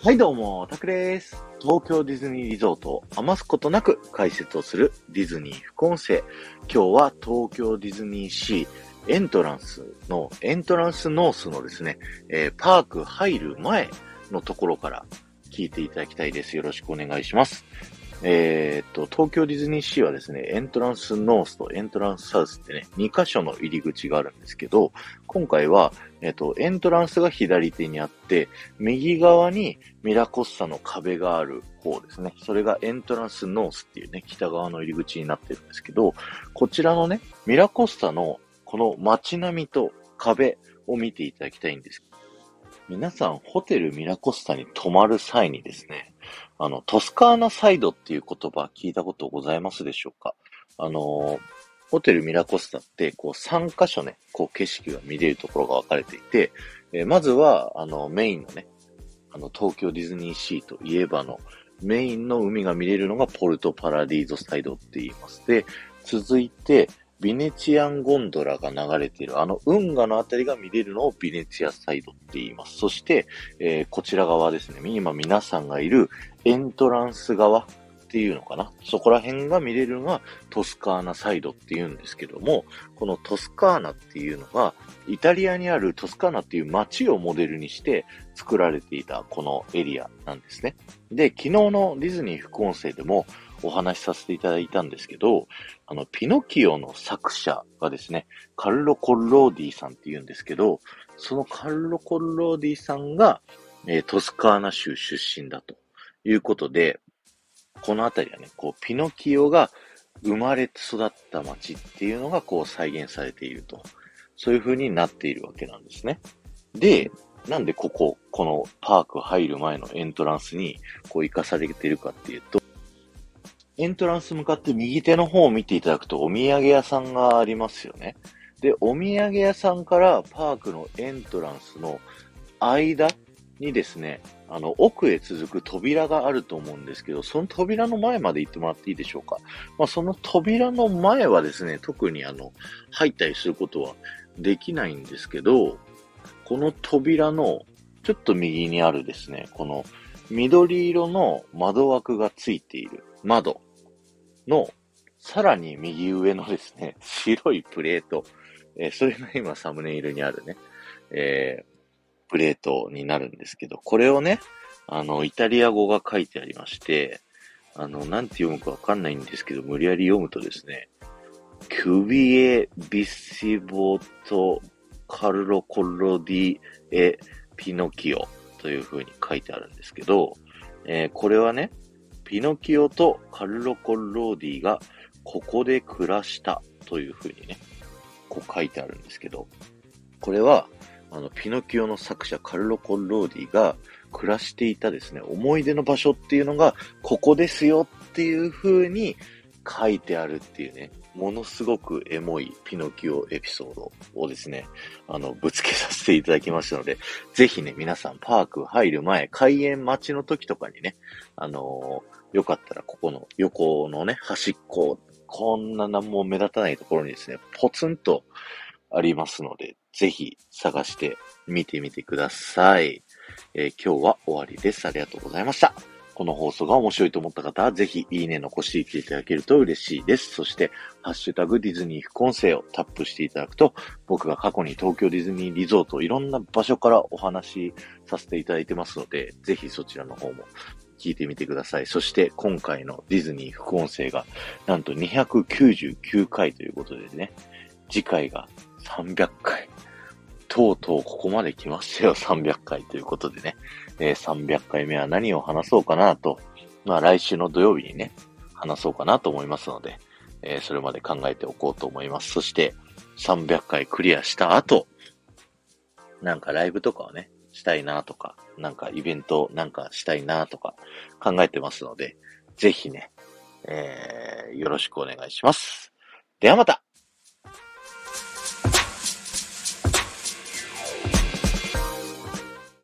はいどうも、タクです。東京ディズニーリゾートを余すことなく解説をするディズニー副音声。今日は東京ディズニーシーエントランスの、エントランスノースのですね、えー、パーク入る前のところから聞いていただきたいです。よろしくお願いします。えー、っと、東京ディズニーシーはですね、エントランスノースとエントランスサウスってね、2箇所の入り口があるんですけど、今回は、えっと、エントランスが左手にあって、右側にミラコスタの壁がある方ですね。それがエントランスノースっていうね、北側の入り口になってるんですけど、こちらのね、ミラコスタのこの街並みと壁を見ていただきたいんです皆さん、ホテルミラコスタに泊まる際にですね、あの、トスカーナサイドっていう言葉聞いたことございますでしょうか？あの、ホテルミラコスタって、こう3箇所ね、こう景色が見れるところが分かれていて、えー、まずは、あの、メインのね、あの、東京ディズニーシーといえばの、メインの海が見れるのがポルトパラディーゾサイドって言います。で、続いて、ヴィネチアンゴンドラが流れている、あの運河のあたりが見れるのをヴィネチアサイドって言います。そして、えー、こちら側ですね、今皆さんがいるエントランス側っていうのかな？そこら辺が見れるのがトスカーナサイドって言うんですけども、このトスカーナっていうのが、イタリアにあるトスカーナっていう街をモデルにして作られていたこのエリアなんですね。で、昨日のディズニー副音声でも、お話しさせていただいたんですけど、あの、ピノキオの作者がですね、カルロ・コッローディさんって言うんですけど、そのカルロ・コッローディさんが、えー、トスカーナ州出身だということで、このあたりはね、こう、ピノキオが生まれて育った街っていうのがこう再現されていると。そういう風になっているわけなんですね。で、なんでここ、このパーク入る前のエントランスにこう生かされているかっていうと、エントランス向かって右手の方を見ていただくとお土産屋さんがありますよね。で、お土産屋さんからパークのエントランスの間にですね、あの、奥へ続く扉があると思うんですけど、その扉の前まで行ってもらっていいでしょうか？まあ、その扉の前はですね、特にあの、入ったりすることはできないんですけど、この扉のちょっと右にあるですね、この緑色の窓枠がついている窓の、さらに右上のですね、白いプレート、えー、それが今サムネイルにあるね、え、プレートになるんですけど、これをね、あの、イタリア語が書いてありまして、あの、なんて読むかわかんないんですけど、無理やり読むとですね、キュビエ・ビッシボト・カルロ・コロディ・エ・ピノキオという風に書いてあるんですけど、えー、これはね、ピノキオとカルロ・コロディがここで暮らしたというふうにね、こう書いてあるんですけど、これは、あの、ピノキオの作者カルロ・コンローディが暮らしていたですね、思い出の場所っていうのが、ここですよっていう風に書いてあるっていうね、ものすごくエモいピノキオエピソードをですね、あの、ぶつけさせていただきましたので、ぜひね、皆さんパーク入る前、開園待ちの時とかにね、あのーよかったらここの横のね、端っこ、こんな何も目立たないところにですね、ポツンとありますので、ぜひ探してみてみてください。えー、今日は終わりです。ありがとうございました。この放送が面白いと思った方は、ぜひいいね残していっていただけると嬉しいです。そして、ハッシュタグディズニー副音声をタップしていただくと、僕が過去に東京ディズニーリゾートいろんな場所からお話しさせていただいてますので、ぜひそちらの方も聞いてみてください。そして今回のディズニー副音声がなんと299回ということでね、次回が300回。とうとうここまで来ましたよ、300回ということでね。えー、300回目は何を話そうかなと、まあ来週の土曜日にね、話そうかなと思いますので、えー、それまで考えておこうと思います。そして、300回クリアした後、なんかライブとかをね、したいなとか、なんかイベントなんかしたいなとか考えてますので、ぜひね、えー、よろしくお願いします。ではまた